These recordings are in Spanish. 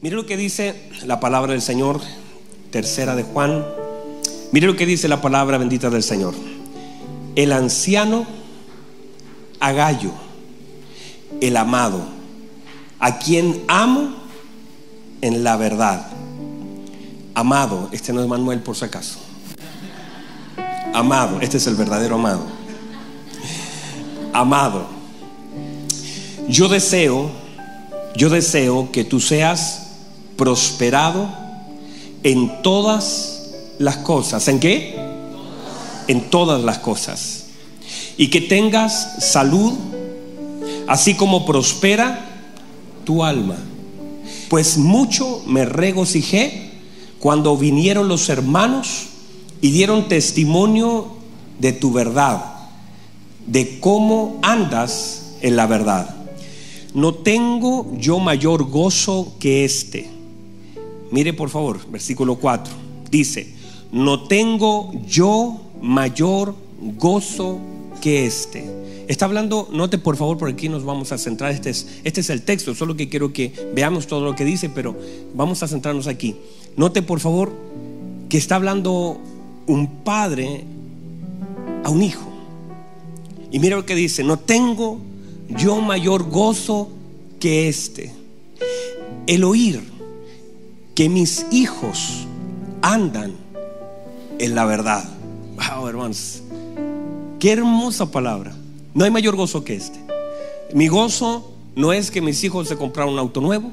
Mire lo que dice la palabra del Señor, tercera de Juan. Mire lo que dice la palabra bendita del Señor. El anciano Agallo, el amado, a quien amo en la verdad. Amado, este no es Manuel por si acaso. Amado, este es el verdadero amado. Amado, yo deseo, yo deseo que tú seas prosperado en todas las cosas. ¿En qué? En todas las cosas. Y que tengas salud, así como prospera tu alma. Pues mucho me regocijé cuando vinieron los hermanos y dieron testimonio de tu verdad, de cómo andas en la verdad. No tengo yo mayor gozo que este Mire por favor, versículo 4. Dice, no tengo yo mayor gozo que este. Está hablando, note por favor, por aquí nos vamos a centrar. Este es, este es el texto, solo que quiero que veamos todo lo que dice, pero vamos a centrarnos aquí. Note por favor que está hablando un padre a un hijo. Y mira lo que dice, no tengo yo mayor gozo que este. El oír que mis hijos andan en la verdad. Wow, hermanos. Qué hermosa palabra. No hay mayor gozo que este. Mi gozo no es que mis hijos se compraron un auto nuevo.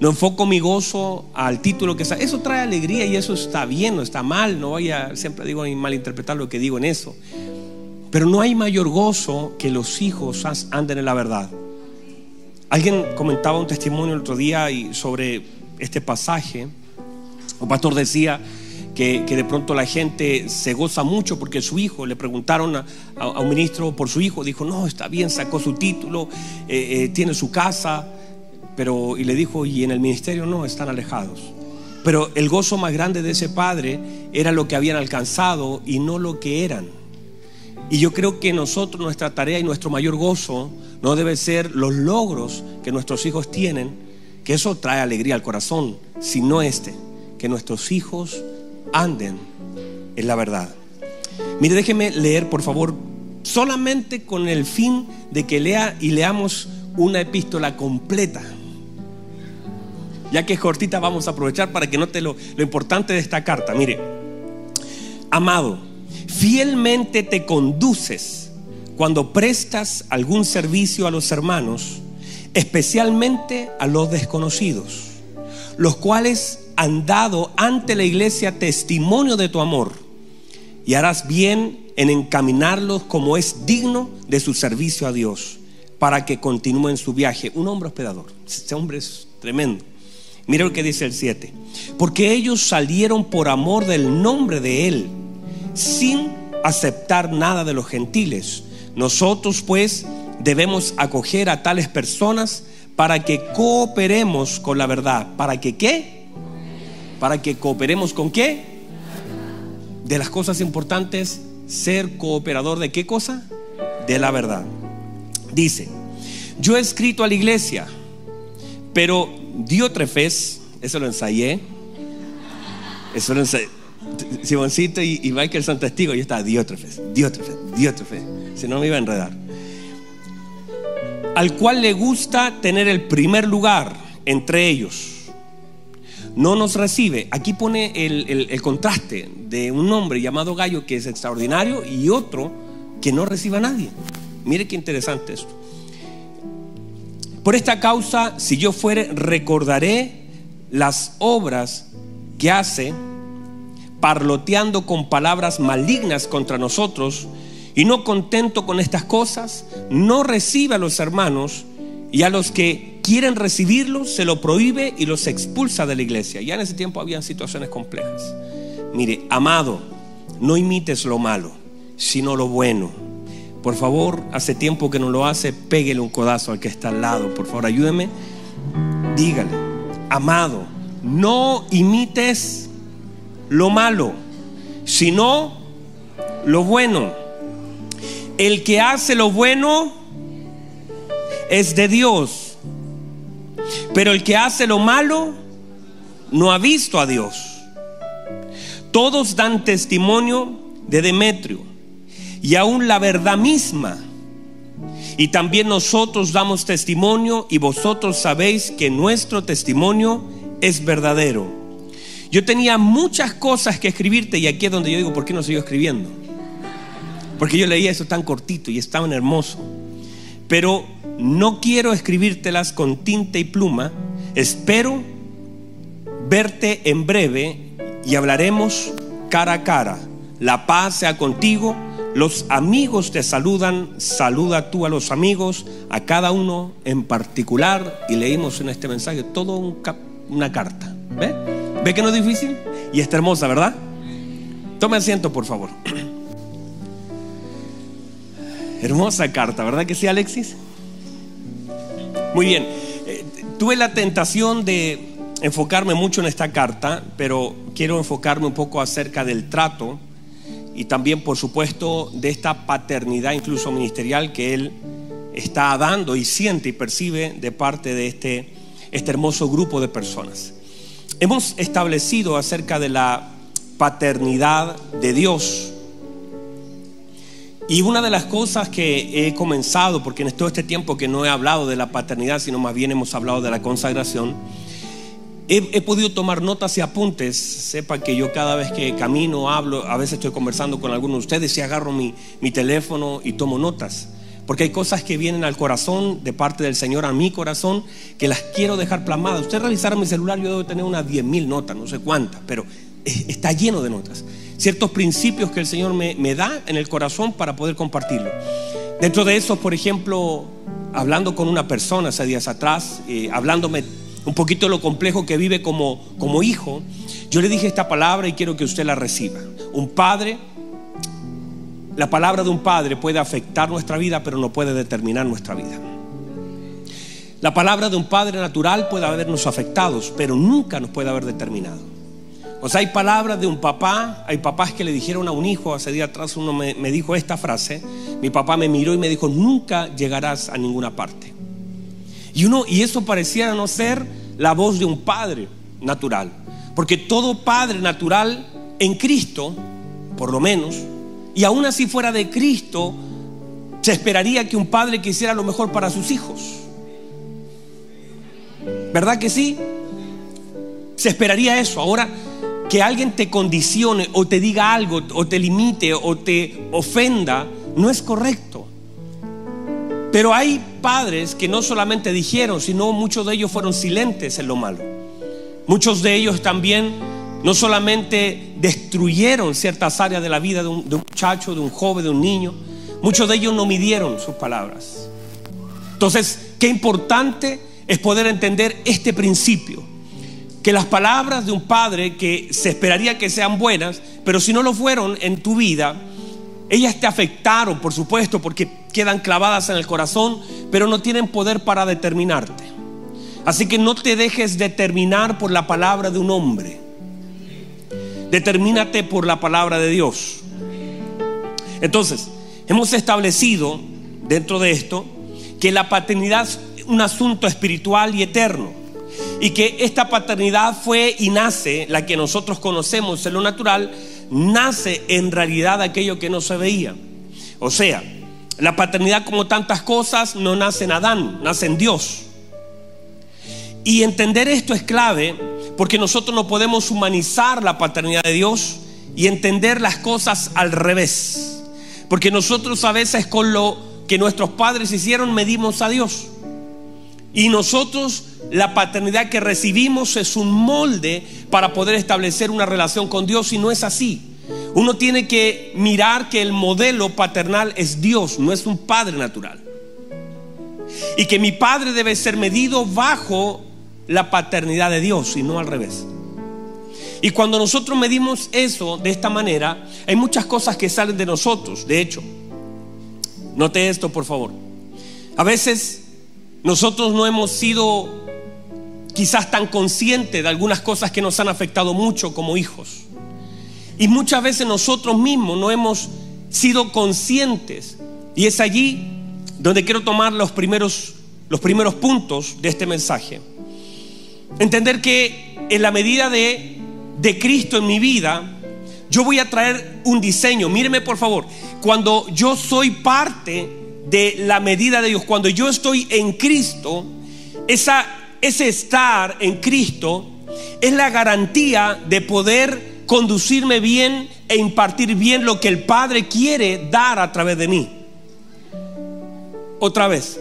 No enfoco mi gozo al título que está. Eso trae alegría y eso está bien, no está mal. No vaya, siempre digo, a malinterpretar lo que digo en eso. Pero no hay mayor gozo que los hijos anden en la verdad. Alguien comentaba un testimonio el otro día y sobre este pasaje, un pastor decía que, de pronto la gente se goza mucho porque su hijo, le preguntaron a, un ministro por su hijo, dijo, no, está bien, sacó su título, eh, eh, tiene su casa, pero, y le dijo, y en el ministerio no, están alejados. Pero el gozo más grande de ese padre era lo que habían alcanzado y no lo que eran. Y yo creo que nosotros, nuestra tarea y nuestro mayor gozo no debe ser los logros que nuestros hijos tienen, que eso trae alegría al corazón, sino este, que nuestros hijos anden en la verdad. Mire, déjeme leer, por favor, solamente con el fin de que lea y leamos una epístola completa. Ya que es cortita, vamos a aprovechar para que note lo, lo importante de esta carta. Mire, amado, fielmente te conduces cuando prestas algún servicio a los hermanos especialmente a los desconocidos, los cuales han dado ante la iglesia testimonio de tu amor, y harás bien en encaminarlos como es digno de su servicio a Dios, para que continúen su viaje. Un hombre hospedador, este hombre es tremendo. Mira lo que dice el 7, porque ellos salieron por amor del nombre de Él, sin aceptar nada de los gentiles. Nosotros pues debemos acoger a tales personas para que cooperemos con la verdad. ¿Para que qué? Para que cooperemos con qué? De las cosas importantes, ser cooperador de qué cosa? De la verdad. Dice, yo he escrito a la iglesia, pero Diótrefes, eso lo ensayé, eso lo ensayé. Simoncito y, y Michael son testigos, y está Diótrefes, Diótrefes, Diótrefes. Si no me iba a enredar al cual le gusta tener el primer lugar entre ellos. No nos recibe. Aquí pone el, contraste de un hombre llamado Gallo que es extraordinario y otro que no recibe a nadie. Mire qué interesante esto. Por esta causa, si yo fuere, recordaré las obras que hace, parloteando con palabras malignas contra nosotros, y no contento con estas cosas, no recibe a los hermanos y a los que quieren recibirlos se lo prohíbe y los expulsa de la iglesia. Ya en ese tiempo habían situaciones complejas. Mire, amado, no imites lo malo, sino lo bueno. Por favor, hace tiempo que no lo hace, péguele un codazo al que está al lado. Por favor, ayúdeme. Dígale, amado, no imites lo malo, sino lo bueno. El que hace lo bueno es de Dios. Pero el que hace lo malo no ha visto a Dios. Todos dan testimonio de Demetrio y aún la verdad misma. Y también nosotros damos testimonio y vosotros sabéis que nuestro testimonio es verdadero. Yo tenía muchas cosas que escribirte y aquí es donde yo digo, ¿por qué no sigo escribiendo? Porque yo leía eso tan cortito y es tan hermoso. Pero no quiero escribírtelas con tinta y pluma. Espero verte en breve y hablaremos cara a cara. La paz sea contigo. Los amigos te saludan. Saluda tú a los amigos, a cada uno en particular. Y leímos en este mensaje todo una carta. ¿Ve? ¿Ve que no es difícil? Y está hermosa, ¿verdad? Tome asiento, por favor. Hermosa carta, ¿verdad que sí, Alexis? Muy bien. Eh, tuve la tentación de enfocarme mucho en esta carta, pero quiero enfocarme un poco acerca del trato y también, por supuesto, de esta paternidad incluso ministerial que él está dando y siente y percibe de parte de este, este hermoso grupo de personas. Hemos establecido acerca de la paternidad de Dios. Y una de las cosas que he comenzado, porque en todo este tiempo que no he hablado de la paternidad, sino más bien hemos hablado de la consagración, He, podido tomar notas y apuntes. Sepa que yo cada vez que camino, hablo, a veces estoy conversando con alguno de ustedes y agarro mi, mi teléfono y tomo notas. Porque hay cosas que vienen al corazón de parte del Señor a mi corazón que las quiero dejar plasmadas. Usted revisara mi celular, yo debo tener unas 10 mil notas, no sé cuántas, pero está lleno de notas. Ciertos principios que el Señor me, me da en el corazón para poder compartirlo. Dentro de eso, por ejemplo, hablando con una persona hace días atrás, eh, hablándome un poquito lo complejo que vive como, como hijo, yo le dije esta palabra y quiero que usted la reciba. Un padre, la palabra de un padre puede afectar nuestra vida, pero no puede determinar nuestra vida. La palabra de un padre natural puede habernos afectados, pero nunca nos puede haber determinado. O sea, hay palabras de un papá, hay papás que le dijeron a un hijo, hace día atrás uno me, me dijo esta frase, mi papá me miró y me dijo, nunca llegarás a ninguna parte. Y, uno, y eso pareciera no ser la voz de un padre natural. Porque todo padre natural en Cristo, por lo menos, y aún así fuera de Cristo, se esperaría que un padre quisiera lo mejor para sus hijos. ¿Verdad que sí? Se esperaría eso. Ahora, que alguien te condicione o te diga algo o te limite o te ofenda, no es correcto. Pero hay padres que no solamente dijeron, sino muchos de ellos fueron silentes en lo malo. Muchos de ellos también no solamente destruyeron ciertas áreas de la vida de un, de un, muchacho, de un joven, de un niño, muchos de ellos no midieron sus palabras. Entonces, qué importante es poder entender este principio, que las palabras de un padre que se esperaría que sean buenas, pero si no lo fueron en tu vida, ellas te afectaron, por supuesto, porque quedan clavadas en el corazón, pero no tienen poder para determinarte. Así que no te dejes determinar por la palabra de un hombre. Determínate por la palabra de Dios. Entonces, hemos establecido dentro de esto que la paternidad es un asunto espiritual y eterno. Y que esta paternidad fue y nace, la que nosotros conocemos en lo natural, nace en realidad aquello que no se veía. O sea, la paternidad como tantas cosas no nace en Adán, nace en Dios. Y entender esto es clave porque nosotros no podemos humanizar la paternidad de Dios y entender las cosas al revés. Porque nosotros a veces con lo que nuestros padres hicieron medimos a Dios. Y nosotros la paternidad que recibimos es un molde para poder establecer una relación con Dios y no es así. Uno tiene que mirar que el modelo paternal es Dios, no es un padre natural. Y que mi padre debe ser medido bajo la paternidad de Dios y no al revés. Y cuando nosotros medimos eso de esta manera, hay muchas cosas que salen de nosotros. De hecho, note esto por favor. A veces nosotros no hemos sido quizás tan consciente de algunas cosas que nos han afectado mucho como hijos. Y muchas veces nosotros mismos no hemos sido conscientes. Y es allí donde quiero tomar los primeros, los primeros puntos de este mensaje. Entender que en la medida de, de Cristo en mi vida, yo voy a traer un diseño. Míreme por favor, cuando yo soy parte de la medida de Dios, cuando yo estoy en Cristo, esa, ese estar en Cristo es la garantía de poder conducirme bien e impartir bien lo que el Padre quiere dar a través de mí. Otra vez,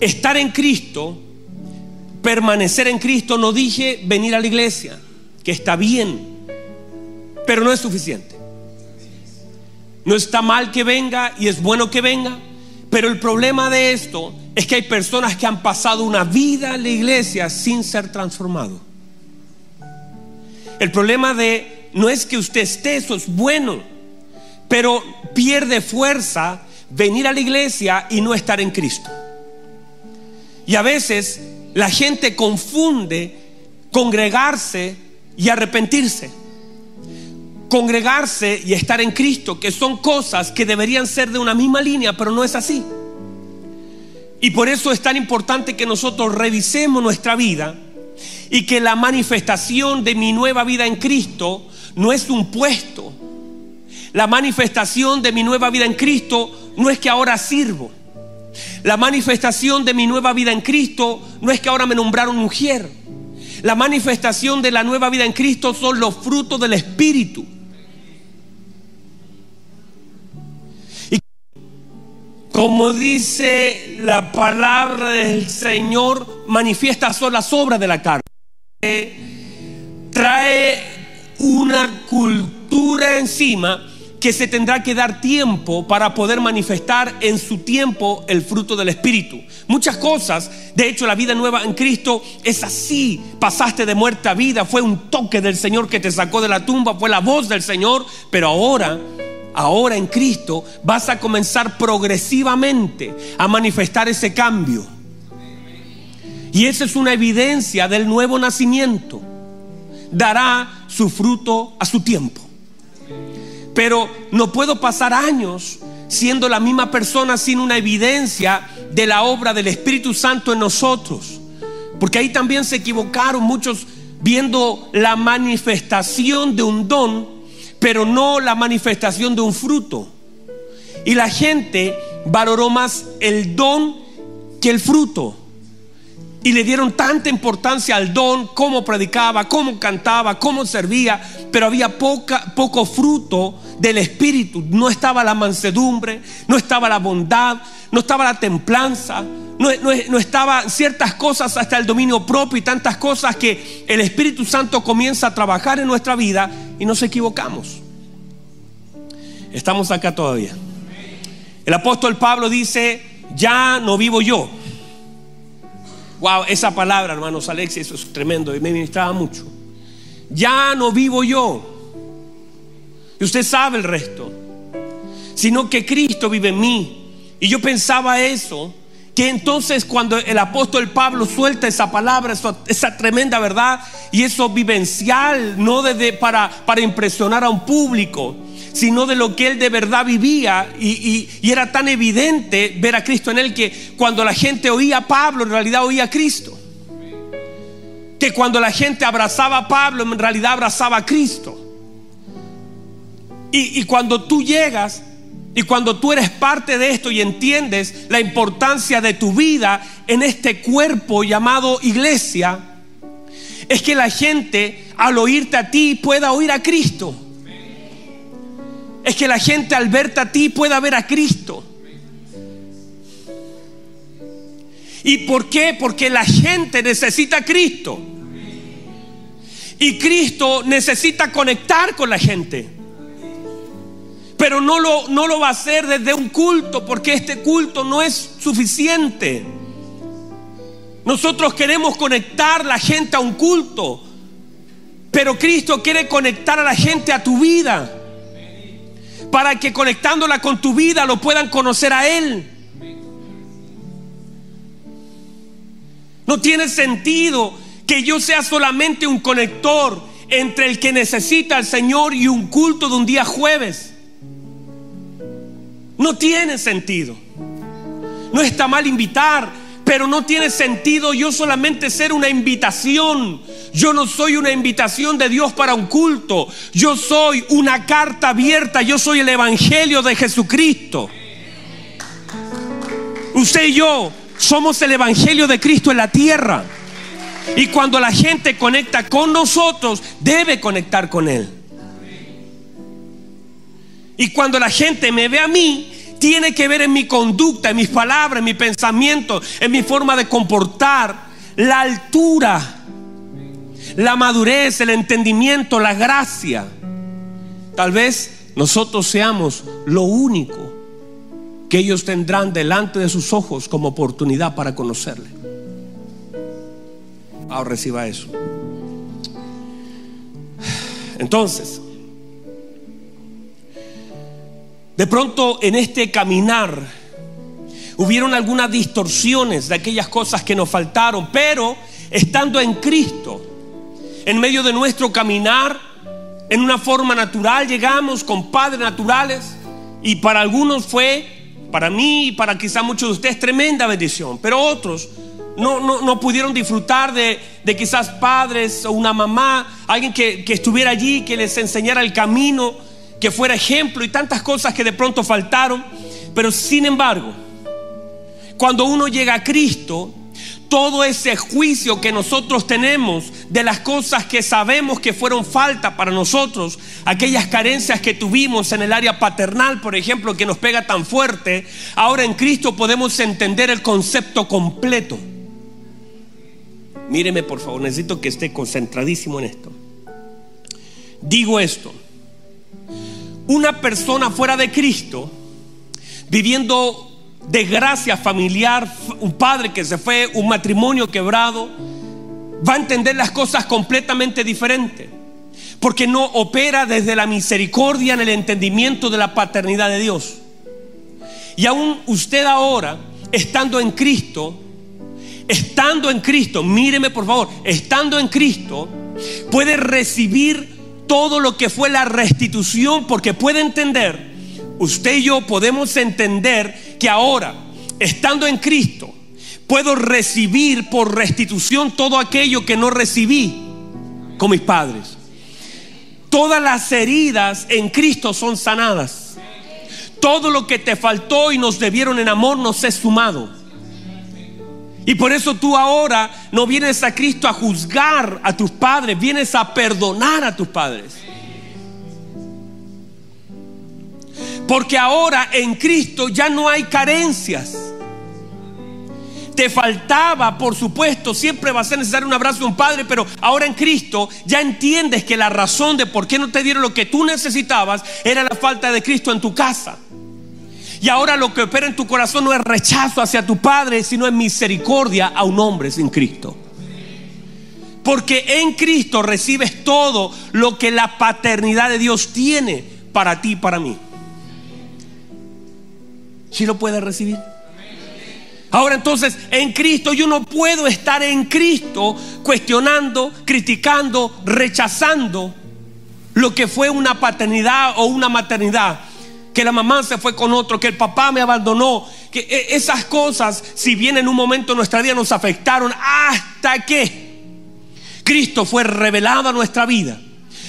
estar en Cristo, permanecer en Cristo, no dije venir a la iglesia, que está bien, pero no es suficiente. No está mal que venga y es bueno que venga, pero el problema de esto es que hay personas que han pasado una vida en la iglesia sin ser transformado. El problema de no es que usted esté, eso es bueno, pero pierde fuerza venir a la iglesia y no estar en Cristo. Y a veces la gente confunde congregarse y arrepentirse. Congregarse y estar en Cristo, que son cosas que deberían ser de una misma línea, pero no es así. Y por eso es tan importante que nosotros revisemos nuestra vida y que la manifestación de mi nueva vida en Cristo no es un puesto. La manifestación de mi nueva vida en Cristo no es que ahora sirvo. La manifestación de mi nueva vida en Cristo no es que ahora me nombraron mujer. La manifestación de la nueva vida en Cristo son los frutos del Espíritu. Como dice la palabra del Señor, manifiesta son las obras de la carne. Trae una cultura encima que se tendrá que dar tiempo para poder manifestar en su tiempo el fruto del Espíritu. Muchas cosas, de hecho la vida nueva en Cristo es así. Pasaste de muerte a vida, fue un toque del Señor que te sacó de la tumba, fue la voz del Señor, pero ahora, ahora en Cristo vas a comenzar progresivamente a manifestar ese cambio. Y esa es una evidencia del nuevo nacimiento. Dará su fruto a su tiempo. Pero no puedo pasar años siendo la misma persona sin una evidencia de la obra del Espíritu Santo en nosotros. Porque ahí también se equivocaron muchos viendo la manifestación de un don, pero no la manifestación de un fruto. Y la gente valoró más el don que el fruto. Y le dieron tanta importancia al don, cómo predicaba, cómo cantaba, cómo servía, pero había poca, poco fruto del Espíritu. No estaba la mansedumbre, no estaba la bondad, no estaba la templanza, no, no, estaba ciertas cosas hasta el dominio propio y tantas cosas que el Espíritu Santo comienza a trabajar en nuestra vida y nos equivocamos. Estamos acá todavía. El apóstol Pablo dice, ya no vivo yo Wow, esa palabra, hermanos Alexis, eso es tremendo y me ministraba mucho. Ya no vivo yo. Y usted sabe el resto. Sino que Cristo vive en mí. Y yo pensaba eso, que entonces cuando el apóstol Pablo suelta esa palabra, esa, tremenda verdad y eso vivencial, no desde para, para impresionar a un público, sino de lo que él de verdad vivía. Y, era tan evidente ver a Cristo en él que cuando la gente oía a Pablo, en realidad oía a Cristo. Que cuando la gente abrazaba a Pablo, en realidad abrazaba a Cristo. Y, y cuando tú llegas y cuando tú eres parte de esto y entiendes la importancia de tu vida en este cuerpo llamado iglesia, es que la gente al oírte a ti pueda oír a Cristo es que la gente al verte a ti pueda ver a Cristo. ¿Y por qué? Porque la gente necesita a Cristo. Y Cristo necesita conectar con la gente. Pero no lo, no lo va a hacer desde un culto, porque este culto no es suficiente. Nosotros queremos conectar la gente a un culto, pero Cristo quiere conectar a la gente a tu vida para que conectándola con tu vida lo puedan conocer a Él. No tiene sentido que yo sea solamente un conector entre el que necesita al Señor y un culto de un día jueves. No tiene sentido. No está mal invitar, Pero no tiene sentido yo solamente ser una invitación. Yo no soy una invitación de Dios para un culto. Yo soy una carta abierta. Yo soy el Evangelio de Jesucristo. Usted y yo somos el Evangelio de Cristo en la tierra. Y cuando la gente conecta con nosotros, debe conectar con Él. Y cuando la gente me ve a mí, tiene que ver en mi conducta, en mis palabras, en mi pensamiento, en mi forma de comportar, la altura, la madurez, el entendimiento, la gracia. Tal vez nosotros seamos lo único que ellos tendrán delante de sus ojos como oportunidad para conocerle. Ahora reciba eso. Entonces, de pronto en este caminar hubieron algunas distorsiones de aquellas cosas que nos faltaron, pero estando en Cristo, en medio de nuestro caminar, en una forma natural, llegamos con padres naturales y para algunos fue, para mí y para quizá muchos de ustedes, tremenda bendición, pero otros no, no, pudieron disfrutar de, quizás padres o una mamá, alguien que, que estuviera allí, que les enseñara el camino, que fuera ejemplo y tantas cosas que de pronto faltaron. Pero sin embargo, cuando uno llega a Cristo, todo ese juicio que nosotros tenemos de las cosas que sabemos que fueron falta para nosotros, aquellas carencias que tuvimos en el área paternal, por ejemplo, que nos pega tan fuerte, ahora en Cristo podemos entender el concepto completo. Míreme por favor, necesito que esté concentradísimo en esto. Digo esto, una persona fuera de Cristo, viviendo desgracia familiar, un padre que se fue, un matrimonio quebrado, va a entender las cosas completamente diferentes. Porque no opera desde la misericordia en el entendimiento de la paternidad de Dios. Y aún usted ahora, estando en Cristo, estando en Cristo, míreme por favor, estando en Cristo, puede recibir todo lo que fue la restitución porque puede entender, usted y yo podemos entender que ahora, estando en Cristo, puedo recibir por restitución todo aquello que no recibí con mis padres. Todas las heridas en Cristo son sanadas. Todo lo que te faltó y nos debieron en amor nos es sumado. Y por eso tú ahora no vienes a Cristo a juzgar a tus padres, vienes a perdonar a tus padres. Porque ahora en Cristo ya no hay carencias. Te faltaba, por supuesto, siempre va a ser necesario un abrazo de un padre, pero ahora en Cristo ya entiendes que la razón de por qué no te dieron lo que tú necesitabas era la falta de Cristo en tu casa. Y ahora lo que opera en tu corazón no es rechazo hacia tu Padre, sino es misericordia a un hombre sin Cristo. Porque en Cristo recibes todo lo que la paternidad de Dios tiene para ti y para mí. Si lo puedes recibir? Ahora entonces, en Cristo yo no puedo estar en Cristo cuestionando, criticando, rechazando lo que fue una paternidad o una maternidad que la mamá se fue con otro, que el papá me abandonó, que e, esas cosas, si bien en un momento de nuestra vida nos afectaron, hasta que Cristo fue revelado a nuestra vida.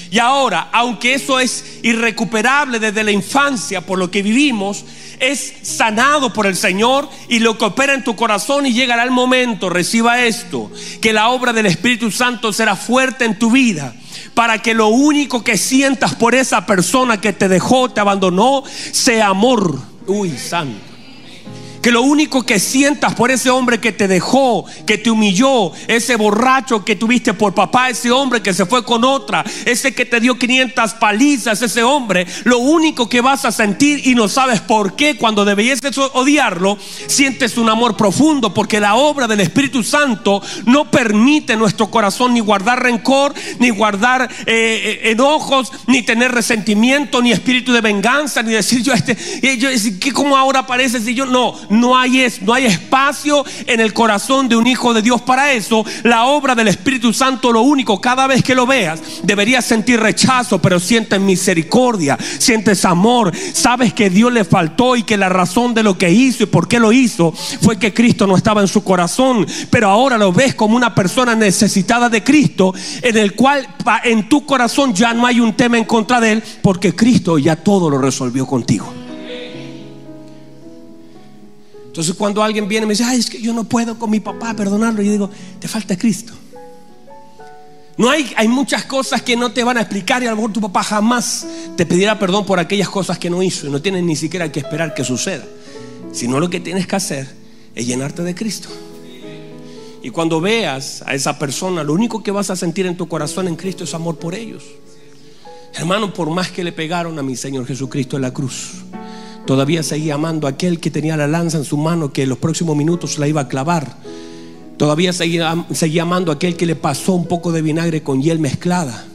Y ahora, aunque eso es irrecuperable desde la infancia por lo que vivimos, es sanado por el Señor y lo que opera en tu corazón y llegará el momento, reciba esto, que la obra del Espíritu Santo será fuerte en tu vida para que lo único que sientas por esa persona que te dejó, te abandonó, sea amor. Uy, santo. Que lo único que sientas por ese hombre que te dejó, que te humilló, ese borracho que tuviste por papá, ese hombre que se fue con otra, ese que te dio 500 palizas, ese hombre, lo único que vas a sentir y no sabes por qué cuando debías odiarlo, sientes un amor profundo porque la obra del Espíritu Santo no permite nuestro corazón ni guardar rencor, ni guardar eh, eh, enojos, ni tener resentimiento, ni espíritu de venganza, ni decir yo este, yo, ¿cómo ahora aparece si yo no? No hay, es, no hay espacio en el corazón de un hijo de Dios para eso. La obra del Espíritu Santo, lo único, cada vez que lo veas, deberías sentir rechazo, pero sientes misericordia, sientes amor, sabes que Dios le faltó y que la razón de lo que hizo y por qué lo hizo fue que Cristo no estaba en su corazón, pero ahora lo ves como una persona necesitada de Cristo, en el cual en tu corazón ya no hay un tema en contra de él, porque Cristo ya todo lo resolvió contigo. Entonces cuando alguien viene y me dice, ay, es que yo no puedo con mi papá perdonarlo, yo digo, te falta Cristo. No hay, hay muchas cosas que no te van a explicar y a lo mejor tu papá jamás te pedirá perdón por aquellas cosas que no hizo y no tienes ni siquiera que esperar que suceda. Sino lo que tienes que hacer es llenarte de Cristo. Y cuando veas a esa persona, lo único que vas a sentir en tu corazón en Cristo es amor por ellos. Hermano, por más que le pegaron a mi Señor Jesucristo en la cruz, Todavía seguía amando a aquel que tenía la lanza en su mano que en los próximos minutos la iba a clavar. Todavía seguía, seguía amando a aquel que le pasó un poco de vinagre con hiel mezclada.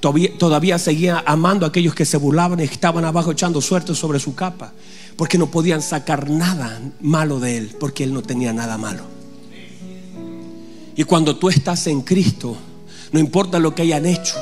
Todavía, todavía seguía amando a aquellos que se burlaban y estaban abajo echando suerte sobre su capa. Porque no podían sacar nada malo de él, porque él no tenía nada malo. Y cuando tú estás en Cristo, no importa lo que hayan hecho,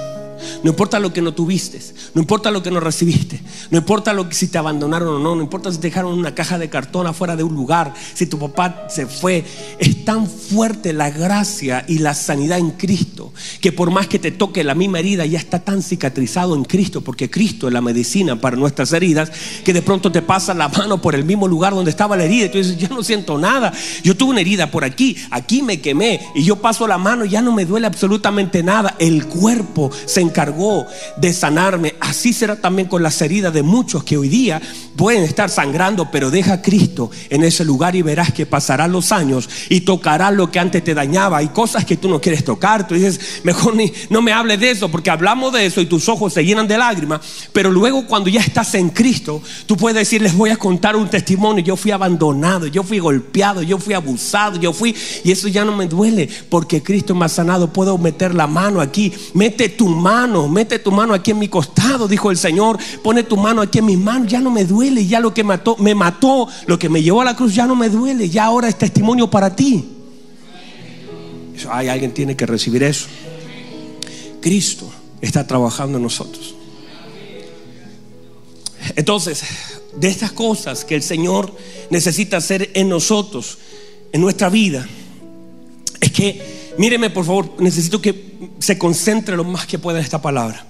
no importa lo que no tuviste, no importa lo que no recibiste, no importa lo que si te abandonaron o no, no importa si te dejaron una caja de cartón afuera de un lugar, si tu papá se fue. Es tan fuerte la gracia y la sanidad en Cristo que por más que te toque la misma herida, ya está tan cicatrizado en Cristo, porque Cristo es la medicina para nuestras heridas, que de pronto te pasa la mano por el mismo lugar donde estaba la herida y tú dices, yo no siento nada, yo tuve una herida por aquí, aquí me quemé y yo paso la mano y ya no me duele absolutamente nada. El cuerpo se encargó de sanarme. Así será también con las heridas de muchos que hoy día pueden estar sangrando, pero deja a Cristo en ese lugar y verás que pasarán los años y tocará lo que antes te dañaba. Hay cosas que tú no quieres tocar. Tú dices, mejor ni, no me hables de eso porque hablamos de eso y tus ojos se llenan de lágrimas. Pero luego cuando ya estás en Cristo, tú puedes decir, les voy a contar un testimonio. Yo fui abandonado, yo fui golpeado, yo fui abusado, yo fui... Y eso ya no me duele porque Cristo me ha sanado. Puedo meter la mano aquí. Mete tu mano, mete tu mano aquí en mi costado, dijo el Señor. Pone tu mano aquí en mis manos. Ya no me duele ya lo que mató, me mató, lo que me llevó a la cruz ya no me duele, ya ahora es testimonio para ti. Hay alguien tiene que recibir eso. Cristo está trabajando en nosotros. Entonces, de estas cosas que el Señor necesita hacer en nosotros, en nuestra vida, es que, míreme por favor, necesito que se concentre lo más que pueda en esta palabra.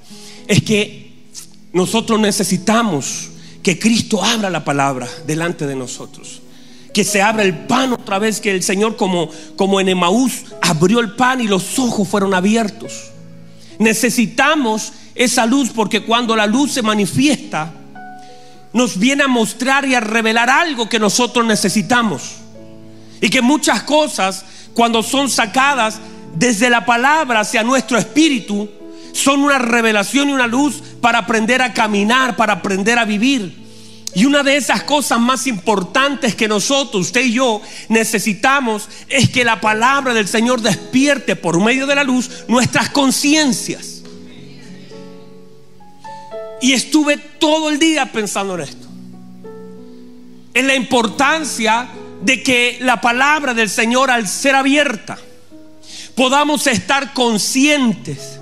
Es que nosotros necesitamos que Cristo abra la palabra delante de nosotros. Que se abra el pan otra vez, que el Señor como, como en Emaús abrió el pan y los ojos fueron abiertos. Necesitamos esa luz porque cuando la luz se manifiesta, nos viene a mostrar y a revelar algo que nosotros necesitamos. Y que muchas cosas, cuando son sacadas desde la palabra hacia nuestro espíritu, son una revelación y una luz para aprender a caminar, para aprender a vivir. Y una de esas cosas más importantes que nosotros, usted y yo, necesitamos es que la palabra del Señor despierte por medio de la luz nuestras conciencias. Y estuve todo el día pensando en esto. En la importancia de que la palabra del Señor al ser abierta podamos estar conscientes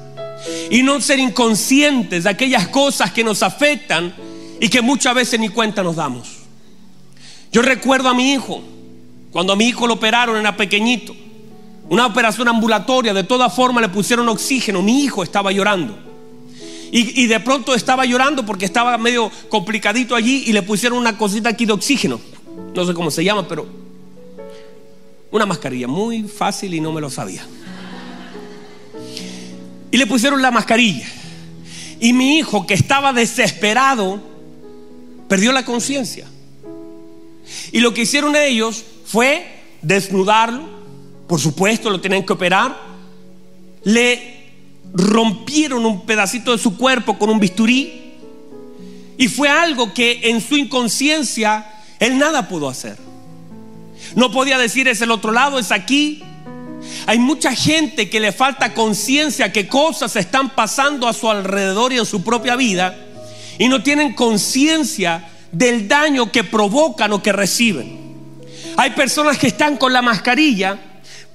y no ser inconscientes de aquellas cosas que nos afectan y que muchas veces ni cuenta nos damos. Yo recuerdo a mi hijo, cuando a mi hijo lo operaron, era pequeñito, una operación ambulatoria, de todas formas le pusieron oxígeno, mi hijo estaba llorando. Y, y, de pronto estaba llorando porque estaba medio complicadito allí y le pusieron una cosita aquí de oxígeno. No sé cómo se llama, pero una mascarilla muy fácil y no me lo sabía. Y le pusieron la mascarilla. Y mi hijo, que estaba desesperado, perdió la conciencia. Y lo que hicieron ellos fue desnudarlo, por supuesto, lo tenían que operar, le rompieron un pedacito de su cuerpo con un bisturí. Y fue algo que en su inconsciencia él nada pudo hacer. No podía decir es el otro lado, es aquí, hay mucha gente que le falta conciencia que cosas están pasando a su alrededor y en su propia vida y no tienen conciencia del daño que provocan o que reciben. Hay personas que están con la mascarilla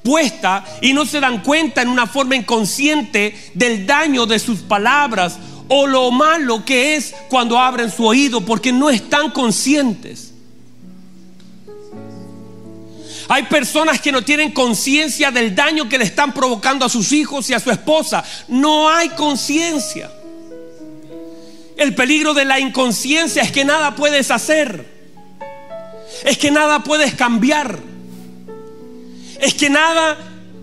puesta y no se dan cuenta en una forma inconsciente del daño de sus palabras o lo malo que es cuando abren su oído porque no están conscientes. Hay personas que no tienen conciencia del daño que le están provocando a sus hijos y a su esposa. No hay conciencia. El peligro de la inconsciencia es que nada puedes hacer. Es que nada puedes cambiar. Es que nada,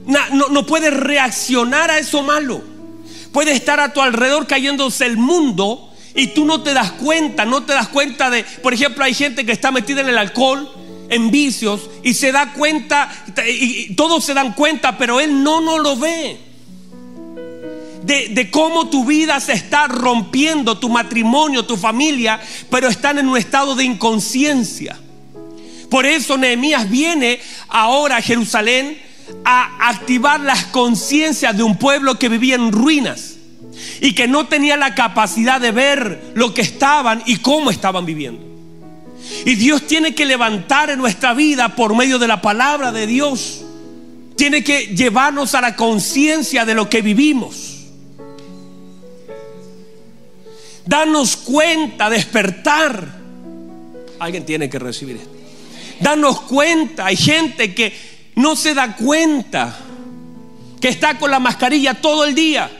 no, no puedes reaccionar a eso malo. Puede estar a tu alrededor cayéndose el mundo y tú no te das cuenta, no te das cuenta de, por ejemplo, hay gente que está metida en el alcohol, en vicios y se da cuenta, y todos se dan cuenta, pero él no, no lo ve. De, de, cómo tu vida se está rompiendo, tu matrimonio, tu familia, pero están en un estado de inconsciencia. Por eso Nehemías viene ahora a Jerusalén a activar las conciencias de un pueblo que vivía en ruinas y que no tenía la capacidad de ver lo que estaban y cómo estaban viviendo. Y Dios tiene que levantar en nuestra vida por medio de la palabra de Dios. Tiene que llevarnos a la conciencia de lo que vivimos. Darnos cuenta, despertar. Alguien tiene que recibir esto. Darnos cuenta. Hay gente que no se da cuenta que está con la mascarilla todo el día.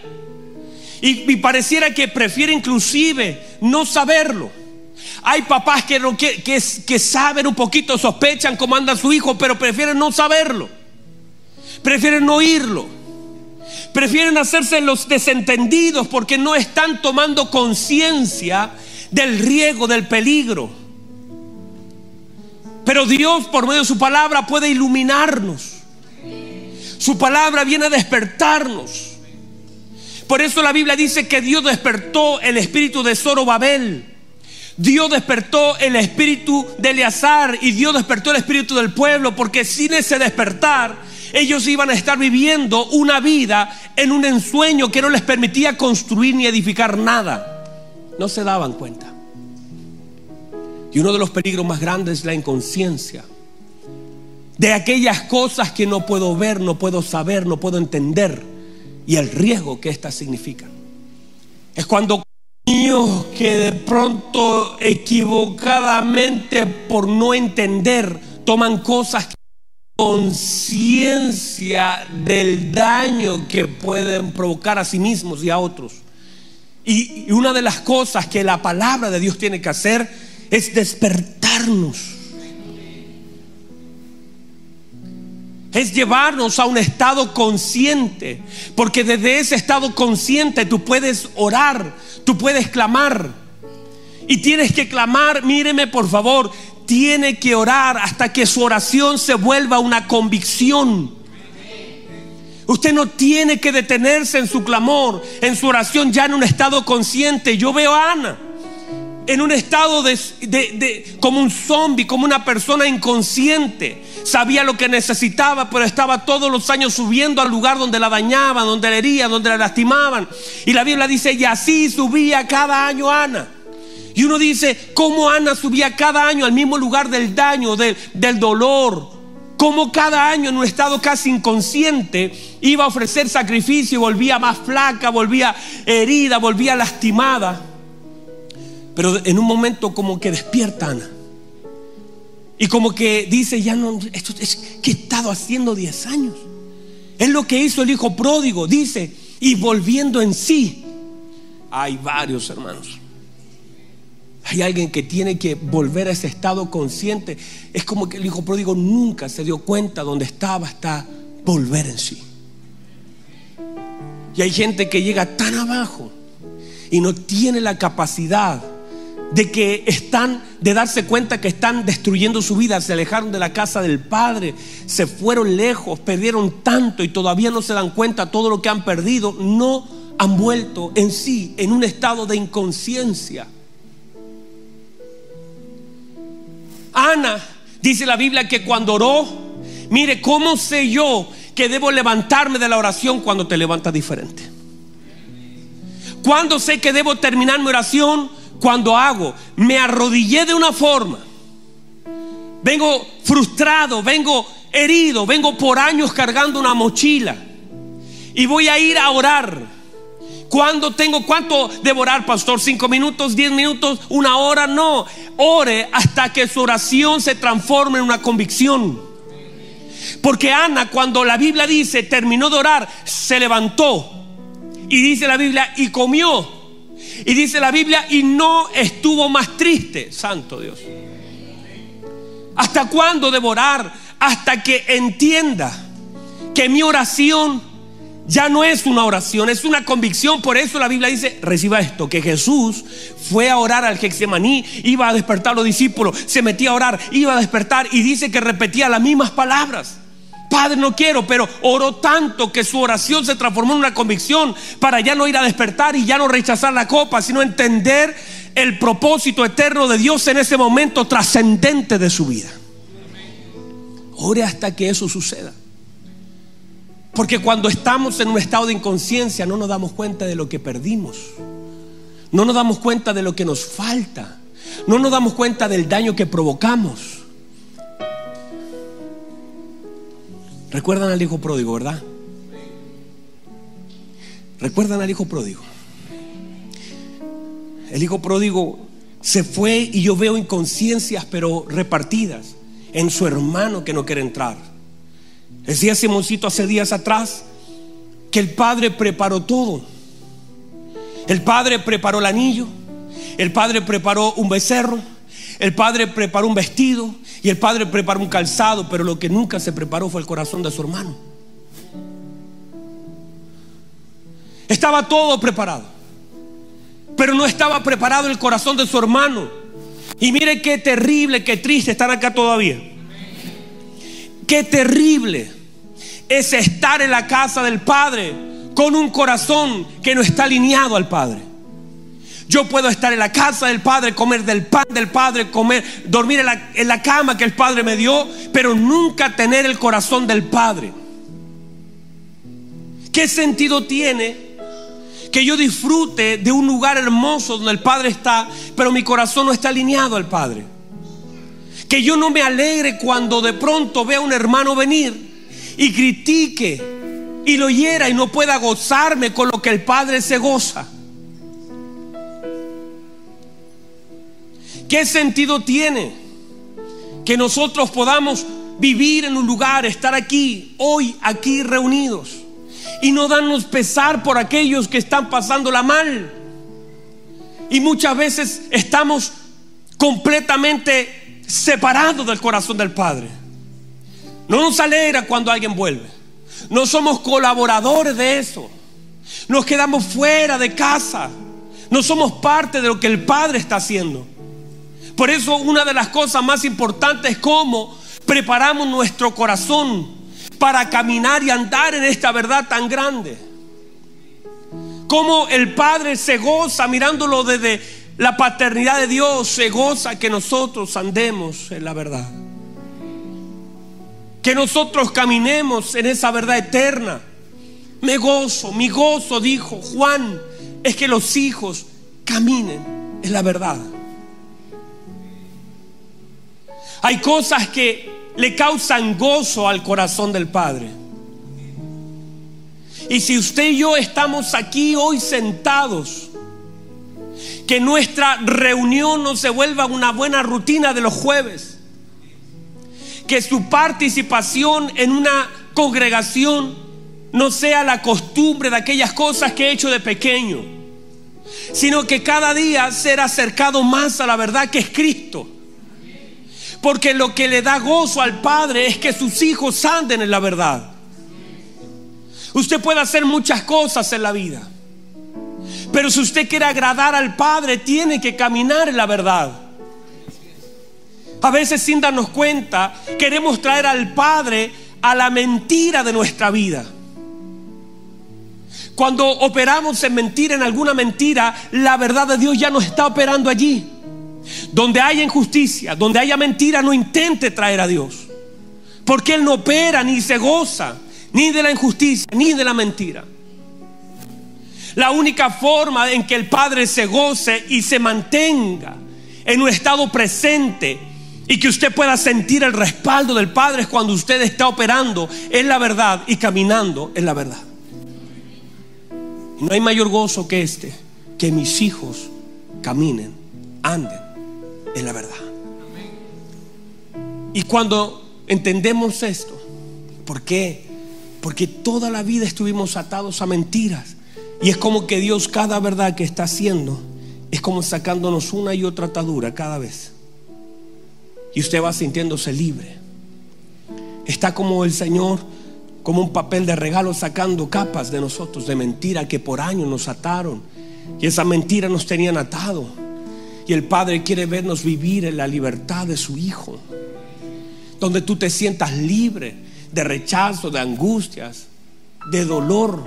Y, pareciera que prefiere inclusive no saberlo. Hay papás que, que, que, saben un poquito, sospechan cómo anda su hijo, pero prefieren no saberlo. Prefieren no oírlo. Prefieren hacerse los desentendidos porque no están tomando conciencia del riesgo, del peligro. Pero Dios por medio de su palabra puede iluminarnos. Su palabra viene a despertarnos. Por eso la Biblia dice que Dios despertó el espíritu de Zorobabel. Dios despertó el espíritu de Eleazar y Dios despertó el espíritu del pueblo porque sin ese despertar ellos iban a estar viviendo una vida en un ensueño que no les permitía construir ni edificar nada. No se daban cuenta. Y uno de los peligros más grandes es la inconsciencia. De aquellas cosas que no puedo ver, no puedo saber, no puedo entender. Y el riesgo que éstas significan. Es cuando niños que de pronto equivocadamente por no entender toman cosas conciencia del daño que pueden provocar a sí mismos y a otros. Y una de las cosas que la palabra de Dios tiene que hacer es despertarnos. Es llevarnos a un estado consciente, porque desde ese estado consciente tú puedes orar, tú puedes clamar. Y tienes que clamar, míreme por favor, tiene que orar hasta que su oración se vuelva una convicción. Usted no tiene que detenerse en su clamor, en su oración ya en un estado consciente. Yo veo a Ana en un estado de, como un zombie, como una persona inconsciente. Sabía lo que necesitaba, pero estaba todos los años subiendo al lugar donde la dañaban, donde la herían, donde la lastimaban. Y la Biblia dice, y así subía cada año Ana. Y uno dice, ¿cómo Ana subía cada año al mismo lugar del daño, del, del dolor? Cómo cada año en un estado casi inconsciente iba a ofrecer sacrificio y volvía más flaca, volvía herida, volvía lastimada. Pero en un momento como que despierta Ana. Y como que dice, ya no, esto es que he estado haciendo 10 años. Es lo que hizo el hijo pródigo, dice, y volviendo en sí. Hay varios hermanos. Hay alguien que tiene que volver a ese estado consciente. Es como que el hijo pródigo nunca se dio cuenta dónde estaba hasta volver en sí. Y hay gente que llega tan abajo y no tiene la capacidad de que están, de darse cuenta que están destruyendo su vida, se alejaron de la casa del Padre, se fueron lejos, perdieron tanto y todavía no se dan cuenta todo lo que han perdido, no han vuelto en sí en un estado de inconsciencia. Ana, dice la Biblia que cuando oró, mire, ¿cómo sé yo que debo levantarme de la oración cuando te levantas diferente? ¿Cuándo sé que debo terminar mi oración? Cuando hago, me arrodillé de una forma vengo frustrado, vengo herido, vengo por años cargando una mochila y voy a ir a orar. ¿Cuándo tengo cuánto devorar, pastor? ¿Cinco minutos, diez minutos, una hora? No. Ore hasta que su oración se transforme en una convicción. Porque Ana, cuando la Biblia dice terminó de orar, se levantó. Y dice la Biblia, y comió. Y dice la Biblia, y no estuvo más triste. Santo Dios. ¿Hasta cuándo devorar? Hasta que entienda que mi oración ya no es una oración, es una convicción. Por eso la Biblia dice, reciba esto, que Jesús fue a orar al Gexemaní, iba a despertar a los discípulos, se metía a orar, iba a despertar y dice que repetía las mismas palabras. Padre, no quiero, pero oró tanto que su oración se transformó en una convicción para ya no ir a despertar y ya no rechazar la copa, sino entender el propósito eterno de Dios en ese momento trascendente de su vida. Ore hasta que eso suceda. Porque cuando estamos en un estado de inconsciencia no nos damos cuenta de lo que perdimos. No nos damos cuenta de lo que nos falta. No nos damos cuenta del daño que provocamos. Recuerdan al hijo pródigo, ¿verdad? Recuerdan al hijo pródigo. El hijo pródigo se fue y yo veo inconsciencias pero repartidas en su hermano que no quiere entrar. Decía Simoncito hace días atrás que el padre preparó todo. El padre preparó el anillo, el padre preparó un becerro, el padre preparó un vestido y el padre preparó un calzado, pero lo que nunca se preparó fue el corazón de su hermano. Estaba todo preparado, pero no estaba preparado el corazón de su hermano. Y mire qué terrible, qué triste estar acá todavía. Qué terrible es estar en la casa del Padre con un corazón que no está alineado al Padre. Yo puedo estar en la casa del Padre, comer del pan del Padre, comer, dormir en la, en la cama que el Padre me dio, pero nunca tener el corazón del Padre. ¿Qué sentido tiene que yo disfrute de un lugar hermoso donde el Padre está, pero mi corazón no está alineado al Padre? Que yo no me alegre cuando de pronto vea a un hermano venir y critique y lo hiera y no pueda gozarme con lo que el Padre se goza. ¿Qué sentido tiene que nosotros podamos vivir en un lugar, estar aquí, hoy, aquí reunidos, y no darnos pesar por aquellos que están pasándola mal? Y muchas veces estamos completamente separados del corazón del Padre. No nos alegra cuando alguien vuelve. No somos colaboradores de eso. Nos quedamos fuera de casa. No somos parte de lo que el Padre está haciendo. Por eso una de las cosas más importantes es cómo preparamos nuestro corazón para caminar y andar en esta verdad tan grande. Cómo el Padre se goza mirándolo desde la paternidad de Dios, se goza que nosotros andemos en la verdad que nosotros caminemos en esa verdad eterna. Me gozo, mi gozo, dijo Juan, es que los hijos caminen en la verdad. Hay cosas que le causan gozo al corazón del Padre. Y si usted y yo estamos aquí hoy sentados, que nuestra reunión no se vuelva una buena rutina de los jueves, que su participación en una congregación no sea la costumbre de aquellas cosas que he hecho de pequeño, sino que cada día ser acercado más a la verdad que es Cristo. Porque lo que le da gozo al Padre es que sus hijos anden en la verdad. Usted puede hacer muchas cosas en la vida, pero si usted quiere agradar al Padre, tiene que caminar en la verdad. A veces sin darnos cuenta, queremos traer al Padre a la mentira de nuestra vida. Cuando operamos en mentira, en alguna mentira, la verdad de Dios ya no está operando allí. Donde haya injusticia, donde haya mentira, no intente traer a Dios. Porque Él no opera ni se goza ni de la injusticia ni de la mentira. La única forma en que el Padre se goce y se mantenga en un estado presente Y que usted pueda sentir el respaldo del Padre cuando usted está operando en la verdad y caminando en la verdad. No hay mayor gozo que este, que mis hijos caminen, anden la verdad. Y cuando entendemos esto, ¿por qué? Porque toda la vida estuvimos atados a mentiras. Y es como que Dios cada verdad que está haciendo es como sacándonos una y otra atadura cada vez. Y usted va sintiéndose libre. Está como el Señor, como un papel de regalo, sacando capas de nosotros, de mentira que por años nos ataron. Y esa mentira nos tenían atado. Y el Padre quiere vernos vivir en la libertad de su Hijo. Donde tú te sientas libre de rechazo, de angustias, de dolor.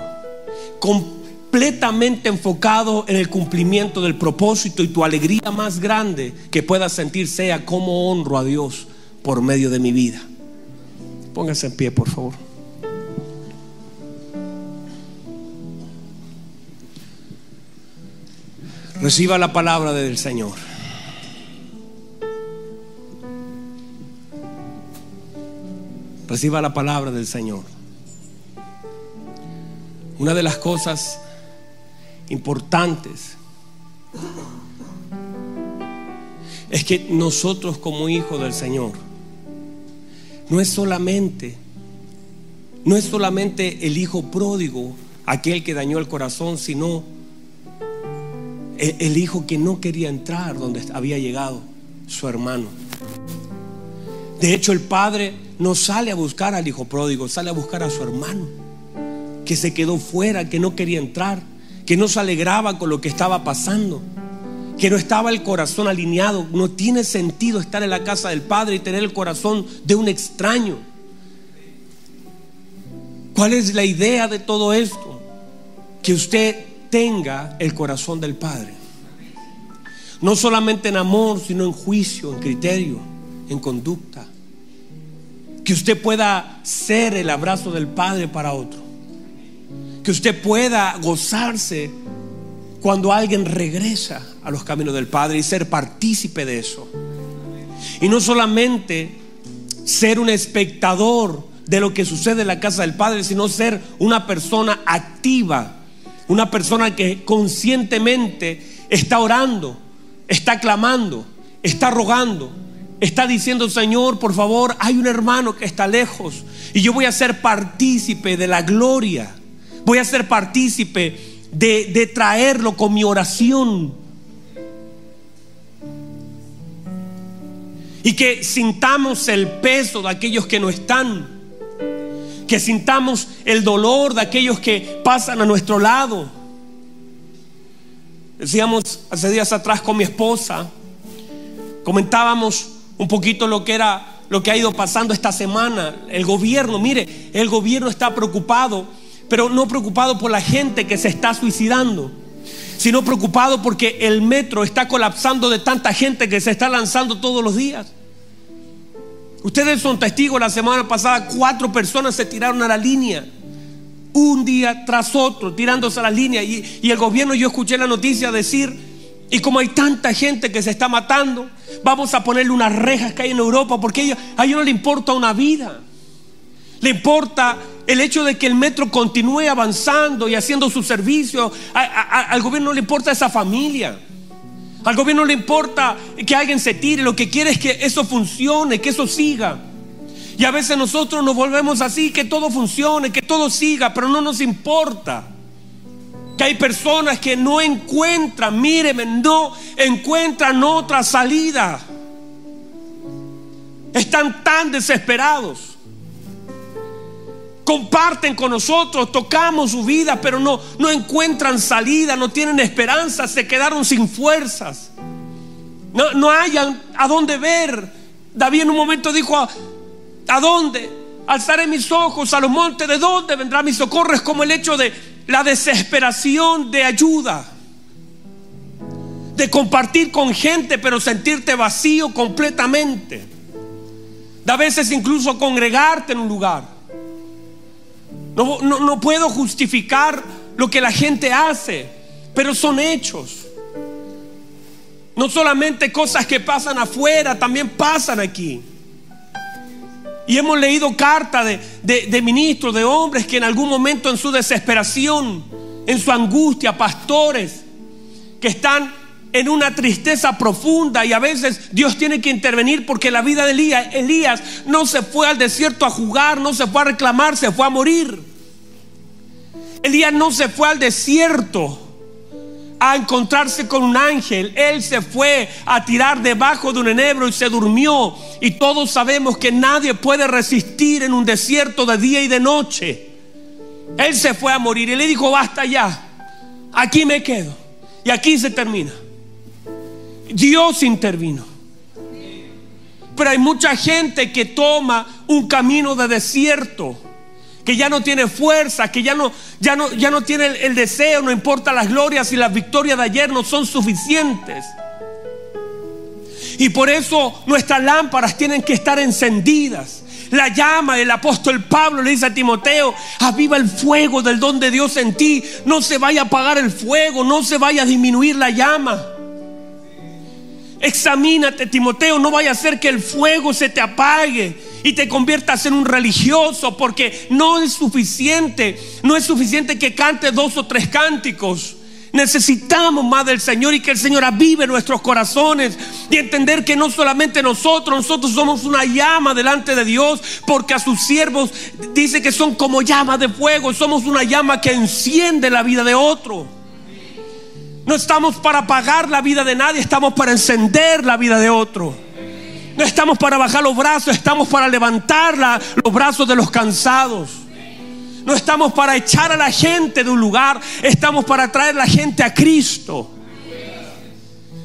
Completamente enfocado en el cumplimiento del propósito y tu alegría más grande que puedas sentir sea como honro a Dios por medio de mi vida. Póngase en pie, por favor. Reciba la palabra del Señor. Reciba la palabra del Señor. Una de las cosas importantes es que nosotros como hijos del Señor no es solamente no es solamente el hijo pródigo aquel que dañó el corazón, sino el, hijo que no quería entrar donde había llegado su hermano. De hecho, el padre no sale a buscar al hijo pródigo, sale a buscar a su hermano, que se quedó fuera, que no quería entrar, que no se alegraba con lo que estaba pasando, que no estaba el corazón alineado. No tiene sentido estar en la casa del padre y tener el corazón de un extraño. ¿Cuál es la idea de todo esto? Que usted tenga el corazón del Padre. No solamente en amor, sino en juicio, en criterio, en conducta. Que usted pueda ser el abrazo del Padre para otro. Que usted pueda gozarse cuando alguien regresa a los caminos del Padre y ser partícipe de eso. Y no solamente ser un espectador de lo que sucede en la casa del Padre, sino ser una persona activa una persona que conscientemente está orando, está clamando, está rogando, está diciendo, Señor, por favor, hay un hermano que está lejos y yo voy a ser partícipe de la gloria. Voy a ser partícipe de, de traerlo con mi oración. Y que sintamos el peso de aquellos que no están que sintamos el dolor de aquellos que pasan a nuestro lado. Decíamos hace días atrás con mi esposa, comentábamos un poquito lo que era lo que ha ido pasando esta semana. El gobierno, mire, el gobierno está preocupado, pero no preocupado por la gente que se está suicidando, sino preocupado porque el metro está colapsando de tanta gente que se está lanzando todos los días. Ustedes son testigos, la semana pasada cuatro personas se tiraron a la línea, un día tras otro, tirándose a la línea. Y, y el gobierno, yo escuché la noticia decir, y como hay tanta gente que se está matando, vamos a ponerle unas rejas que hay en Europa, porque a ellos no le importa una vida. Le importa el hecho de que el metro continúe avanzando y haciendo su servicio. al gobierno no le importa esa familia. Al gobierno le importa que alguien se tire, lo que quiere es que eso funcione, que eso siga. Y a veces nosotros nos volvemos así, que todo funcione, que todo siga, pero no nos importa. Que hay personas que no encuentran, míreme, no encuentran otra salida. Están tan desesperados comparten con nosotros, tocamos su vida, pero no, no encuentran salida, no tienen esperanza, se quedaron sin fuerzas. No, no hayan a dónde ver. David en un momento dijo, ¿a, ¿a dónde? Alzaré mis ojos a los montes, ¿de dónde vendrá mi socorro? Es como el hecho de la desesperación de ayuda. De compartir con gente, pero sentirte vacío completamente. De a veces incluso congregarte en un lugar. No, puedo justificar lo que la gente hace, pero son hechos. No solamente cosas que pasan afuera, también pasan aquí. Y hemos leído cartas de, de, ministros, de hombres que en algún momento en su desesperación, en su angustia, pastores que están en una tristeza profunda y a veces Dios tiene que intervenir porque la vida de Elías, Elías no se fue al desierto a jugar, no se fue a reclamar, se fue a morir. Elías no se fue al desierto a encontrarse con un ángel. Él se fue a tirar debajo de un enebro y se durmió. Y todos sabemos que nadie puede resistir en un desierto de día y de noche. Él se fue a morir y le dijo, basta ya, aquí me quedo. Y aquí se termina. Dios intervino. Pero hay mucha gente que toma un camino de desierto que ya no tiene fuerza, que ya no, ya no, ya no tiene el, deseo, no importa las glorias y las victorias de ayer no son suficientes. Y por eso nuestras lámparas tienen que estar encendidas. La llama del apóstol Pablo le dice a Timoteo, aviva el fuego del don de Dios en ti, no se vaya a apagar el fuego, no se vaya a disminuir la llama. Examínate, Timoteo, no vaya a ser que el fuego se te apague y te conviertas en un religioso, porque no es suficiente, no es suficiente que cante dos o tres cánticos. Necesitamos más del Señor y que el Señor avive nuestros corazones y entender que no solamente nosotros, nosotros somos una llama delante de Dios, porque a sus siervos dice que son como llamas de fuego, somos una llama que enciende la vida de otro. No estamos para apagar la vida de nadie, estamos para encender la vida de otro. No estamos para bajar los brazos, estamos para levantar los brazos de los cansados. No estamos para echar a la gente de un lugar, estamos para traer a la gente a Cristo.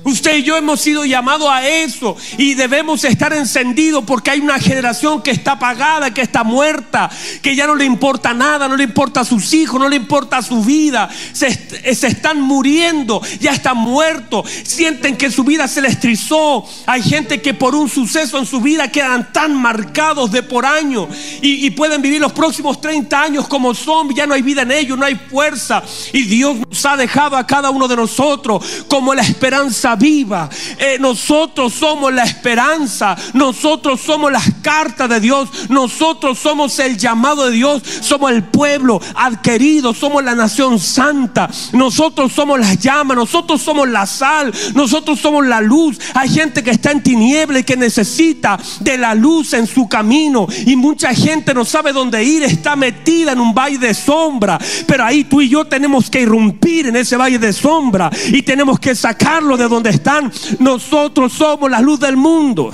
Usted y yo hemos sido llamados a eso y debemos estar encendidos porque hay una generación que está apagada, que está muerta, que ya no le importa nada, no le importa a sus hijos, no le importa su vida. Se, se están muriendo, ya están muertos, sienten que su vida se les trizó. Hay gente que por un suceso en su vida quedan tan marcados de por año y, y pueden vivir los próximos 30 años como zombies, ya no hay vida en ellos, no hay fuerza. Y Dios nos ha dejado a cada uno de nosotros como la esperanza viva. Eh, nosotros somos la esperanza. Nosotros somos las cartas de Dios. Nosotros somos el llamado de Dios. Somos el pueblo adquirido. Somos la nación santa. Nosotros somos las llamas. Nosotros somos la sal. Nosotros somos la luz. Hay gente que está en tiniebla y que necesita de la luz en su camino. Y mucha gente no sabe dónde ir. Está metida en un valle de sombra. Pero ahí tú y yo tenemos que irrumpir en ese valle de sombra. Y tenemos que sacarlo de donde están. Nosotros somos la luz del mundo.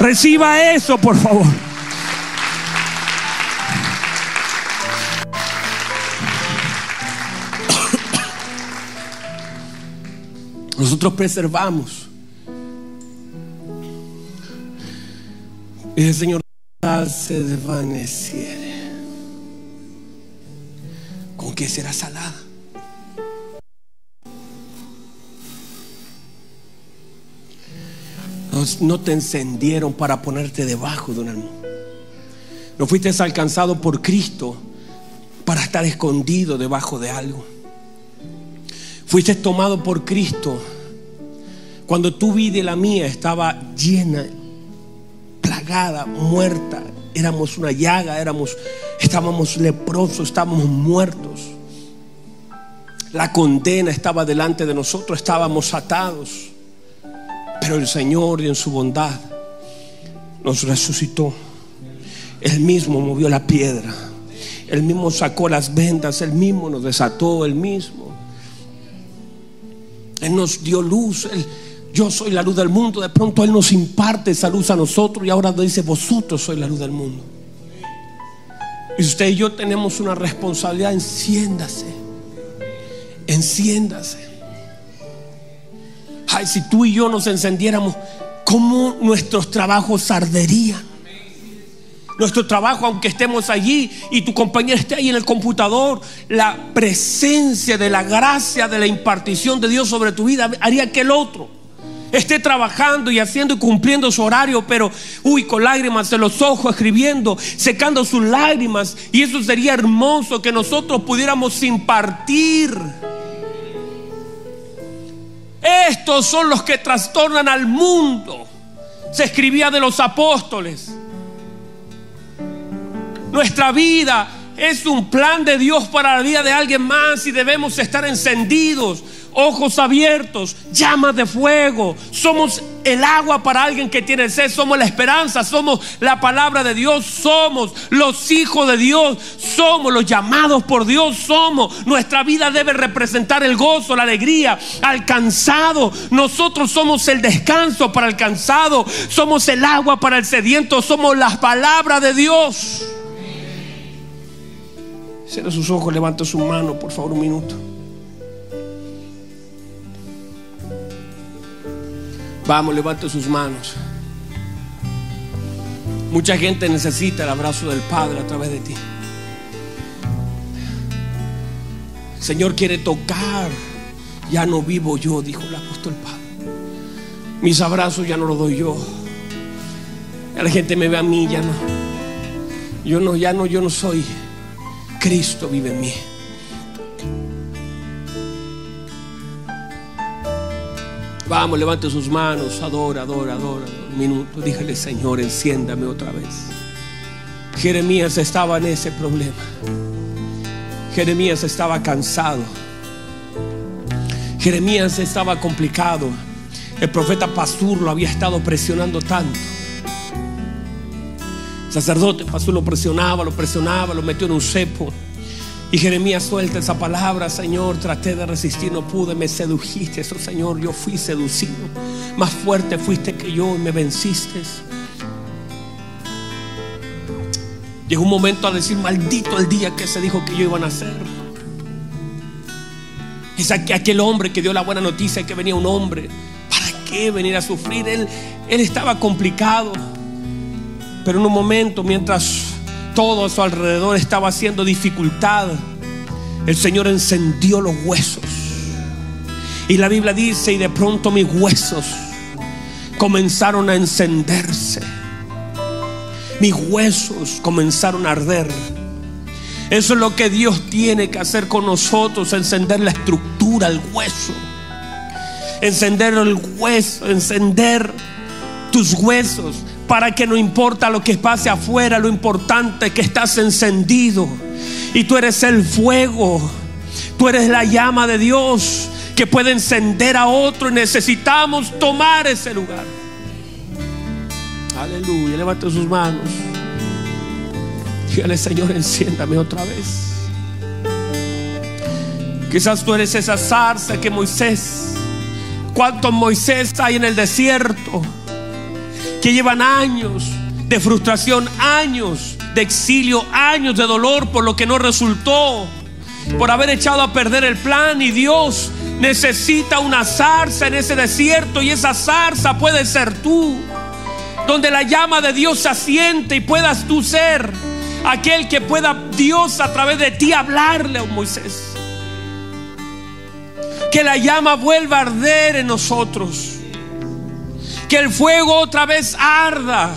Reciba eso, por favor. Nosotros preservamos. Y el Señor se desvaneciere. ¿Con qué será salada? No te encendieron para ponerte debajo de un almohada. No fuiste alcanzado por Cristo para estar escondido debajo de algo. Fuiste tomado por Cristo cuando tu vida y la mía estaba llena, plagada, muerta. Éramos una llaga, éramos, estábamos leprosos, estábamos muertos. La condena estaba delante de nosotros, estábamos atados. Pero el Señor en su bondad nos resucitó. Él mismo movió la piedra. Él mismo sacó las vendas. Él mismo nos desató. Él mismo. Él nos dio luz. yo soy la luz del mundo. De pronto Él nos imparte esa luz a nosotros y ahora dice, vosotros sois la luz del mundo. Y usted y yo tenemos una responsabilidad. Enciéndase. Enciéndase. Si tú y yo nos encendiéramos, ¿cómo nuestros trabajos arderían? Nuestro trabajo, aunque estemos allí y tu compañero esté ahí en el computador, la presencia de la gracia, de la impartición de Dios sobre tu vida haría que el otro esté trabajando y haciendo y cumpliendo su horario, pero, uy, con lágrimas en los ojos, escribiendo, secando sus lágrimas. Y eso sería hermoso que nosotros pudiéramos impartir estos son los que trastornan al mundo. Se escribía de los apóstoles. Nuestra vida es un plan de Dios para la vida de alguien más y debemos estar encendidos, ojos abiertos, llamas de fuego. Somos el agua para alguien que tiene sed, somos la esperanza, somos la palabra de Dios, somos los hijos de Dios, somos los llamados por Dios, somos. Nuestra vida debe representar el gozo, la alegría, alcanzado. Nosotros somos el descanso para el cansado, somos el agua para el sediento, somos las palabras de Dios. Cierra sus ojos, levanta su mano, por favor, un minuto. Vamos, levante sus manos. Mucha gente necesita el abrazo del Padre a través de ti. El Señor quiere tocar. Ya no vivo yo, dijo el apóstol Pablo. Mis abrazos ya no los doy yo. La gente me ve a mí, ya no. Yo no, ya no, yo no soy. Cristo vive en mí. Vamos, levante sus manos, adora, adora, adora. Un minuto, dígale, Señor, enciéndame otra vez. Jeremías estaba en ese problema. Jeremías estaba cansado. Jeremías estaba complicado. El profeta Pasur lo había estado presionando tanto. Sacerdote Pasur lo presionaba, lo presionaba, lo metió en un cepo. Y Jeremías suelta esa palabra, Señor, traté de resistir, no pude, me sedujiste, eso Señor, yo fui seducido. Más fuerte fuiste que yo y me venciste. Llegó un momento a decir, maldito el día que se dijo que yo iba a nacer. Es aquel hombre que dio la buena noticia que venía un hombre. ¿Para qué venir a sufrir? Él, él estaba complicado. Pero en un momento, mientras todo a su alrededor estaba haciendo dificultad, el Señor encendió los huesos. Y la Biblia dice, y de pronto mis huesos comenzaron a encenderse. Mis huesos comenzaron a arder. Eso es lo que Dios tiene que hacer con nosotros, encender la estructura, el hueso. Encender el hueso, encender tus huesos para que no importa lo que pase afuera, lo importante es que estás encendido y tú eres el fuego, tú eres la llama de Dios que puede encender a otro y necesitamos tomar ese lugar. Aleluya, levante sus manos. Dígale, Señor, enciéndame otra vez. Quizás tú eres esa zarza que Moisés, ¿cuántos Moisés hay en el desierto? Que llevan años de frustración, años de exilio, años de dolor por lo que no resultó, por haber echado a perder el plan y Dios necesita una zarza en ese desierto y esa zarza puede ser tú, donde la llama de Dios se asiente y puedas tú ser aquel que pueda Dios a través de ti hablarle a Moisés. Que la llama vuelva a arder en nosotros que el fuego otra vez arda.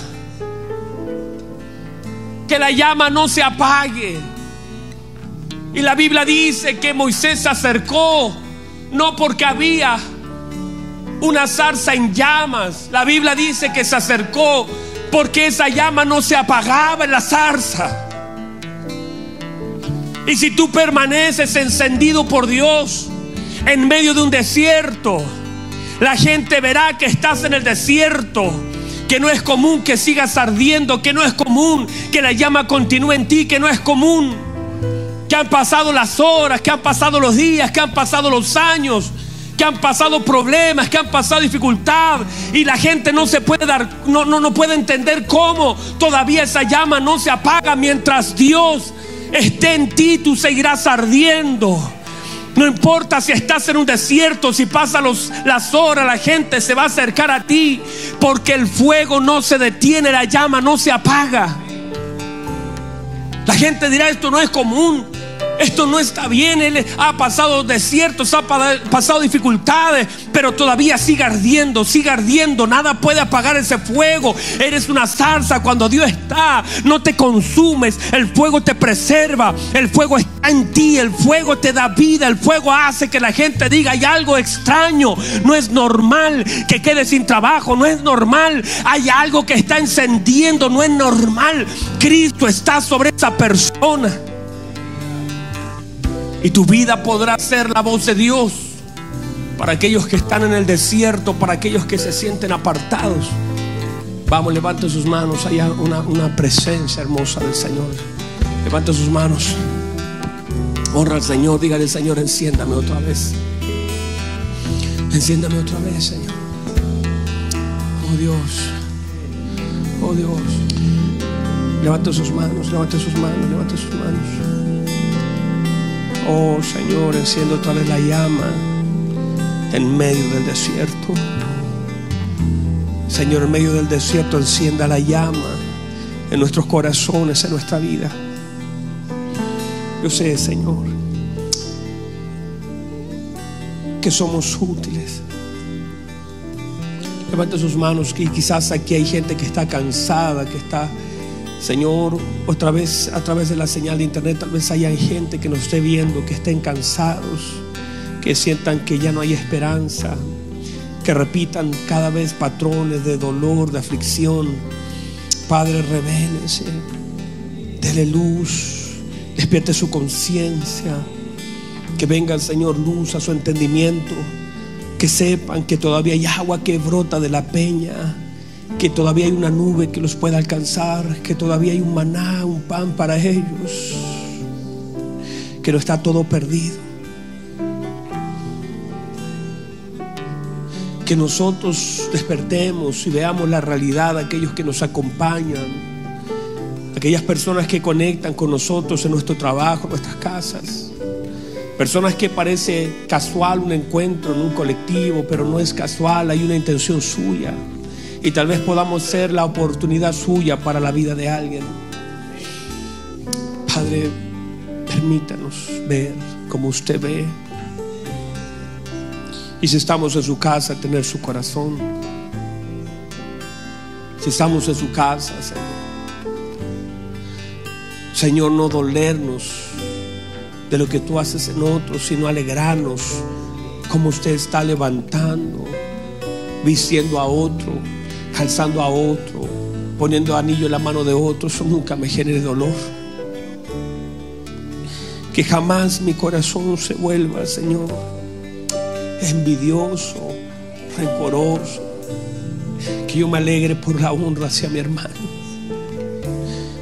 Que la llama no se apague. Y la Biblia dice que Moisés se acercó no porque había una zarza en llamas. La Biblia dice que se acercó porque esa llama no se apagaba en la zarza. Y si tú permaneces encendido por Dios en medio de un desierto, la gente verá que estás en el desierto, que no es común que sigas ardiendo, que no es común que la llama continúe en ti, que no es común. Que han pasado las horas, que han pasado los días, que han pasado los años, que han pasado problemas, que han pasado dificultad y la gente no se puede dar, no, no, no puede entender cómo todavía esa llama no se apaga mientras Dios esté en ti, tú seguirás ardiendo. No importa si estás en un desierto, si pasan las horas, la gente se va a acercar a ti porque el fuego no se detiene, la llama no se apaga. La gente dirá, esto no es común. Esto no está bien. Él ha pasado desiertos, ha pasado dificultades, pero todavía sigue ardiendo, sigue ardiendo. Nada puede apagar ese fuego. Eres una zarza cuando Dios está. No te consumes. El fuego te preserva. El fuego está en ti. El fuego te da vida. El fuego hace que la gente diga hay algo extraño. No es normal que quede sin trabajo. No es normal. Hay algo que está encendiendo. No es normal. Cristo está sobre esa persona. Y tu vida podrá ser la voz de Dios para aquellos que están en el desierto, para aquellos que se sienten apartados. Vamos, levante sus manos. Hay una, presencia hermosa del Señor. Levante sus manos. Honra al Señor. Dígale, Señor, enciéndame otra vez. Enciéndame otra vez, Señor. Oh Dios. Oh Dios. Levante sus manos, levante sus manos, levante sus manos. Oh Señor, enciendo otra vez la llama en medio del desierto. Señor, en medio del desierto encienda la llama en nuestros corazones, en nuestra vida. Yo sé, Señor, que somos útiles. Levante sus manos y quizás aquí hay gente que está cansada, que está Señor, otra vez a través de la señal de internet, tal vez haya gente que nos esté viendo, que estén cansados, que sientan que ya no hay esperanza, que repitan cada vez patrones de dolor, de aflicción. Padre, revélese, dele luz, despierte su conciencia, que venga el Señor luz a su entendimiento, que sepan que todavía hay agua que brota de la peña que todavía hay una nube que los pueda alcanzar, que todavía hay un maná, un pan para ellos, que no está todo perdido. Que nosotros despertemos y veamos la realidad aquellos que nos acompañan, aquellas personas que conectan con nosotros en nuestro trabajo, en nuestras casas. Personas que parece casual un encuentro en un colectivo, pero no es casual, hay una intención suya y tal vez podamos ser la oportunidad suya para la vida de alguien. Padre, permítanos ver como usted ve. Y si estamos en su casa, tener su corazón. Si estamos en su casa, Señor. Señor, no dolernos de lo que tú haces en otros, sino alegrarnos como usted está levantando, vistiendo a otro alzando a otro, poniendo anillo en la mano de otro, eso nunca me genere dolor. Que jamás mi corazón se vuelva, Señor, envidioso, rencoroso. Que yo me alegre por la honra hacia mi hermano.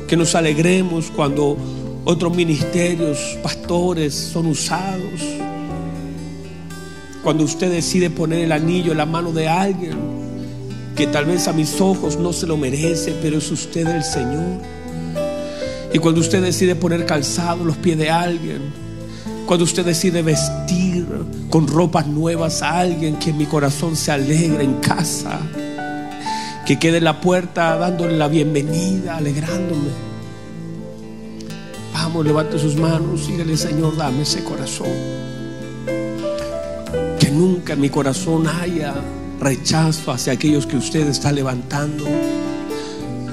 Que nos alegremos cuando otros ministerios, pastores son usados. Cuando usted decide poner el anillo en la mano de alguien que tal vez a mis ojos no se lo merece, pero es usted el Señor. Y cuando usted decide poner calzado los pies de alguien, cuando usted decide vestir con ropas nuevas a alguien, que mi corazón se alegre en casa, que quede en la puerta dándole la bienvenida, alegrándome. Vamos, levante sus manos, dígale, Señor, dame ese corazón. Que nunca en mi corazón haya rechazo hacia aquellos que usted está levantando,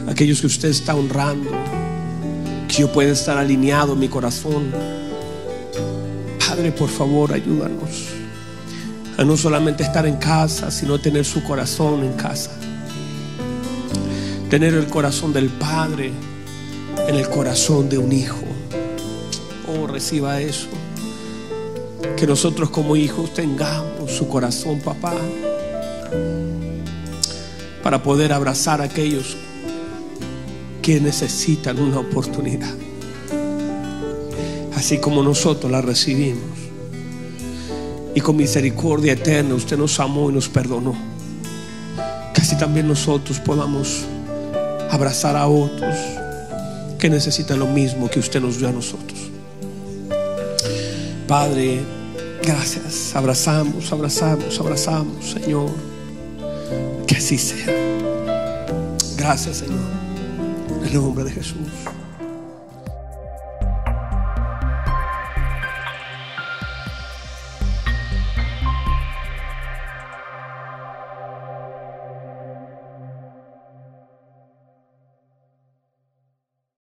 aquellos que usted está honrando, que yo pueda estar alineado en mi corazón. Padre, por favor, ayúdanos a no solamente estar en casa, sino tener su corazón en casa. Tener el corazón del Padre en el corazón de un hijo. Oh, reciba eso. Que nosotros como hijos tengamos su corazón, papá para poder abrazar a aquellos que necesitan una oportunidad. Así como nosotros la recibimos. Y con misericordia eterna usted nos amó y nos perdonó. Que así también nosotros podamos abrazar a otros que necesitan lo mismo que usted nos dio a nosotros. Padre, gracias. Abrazamos, abrazamos, abrazamos, Señor. Así sea. Gracias, Señor. En el nombre de Jesús.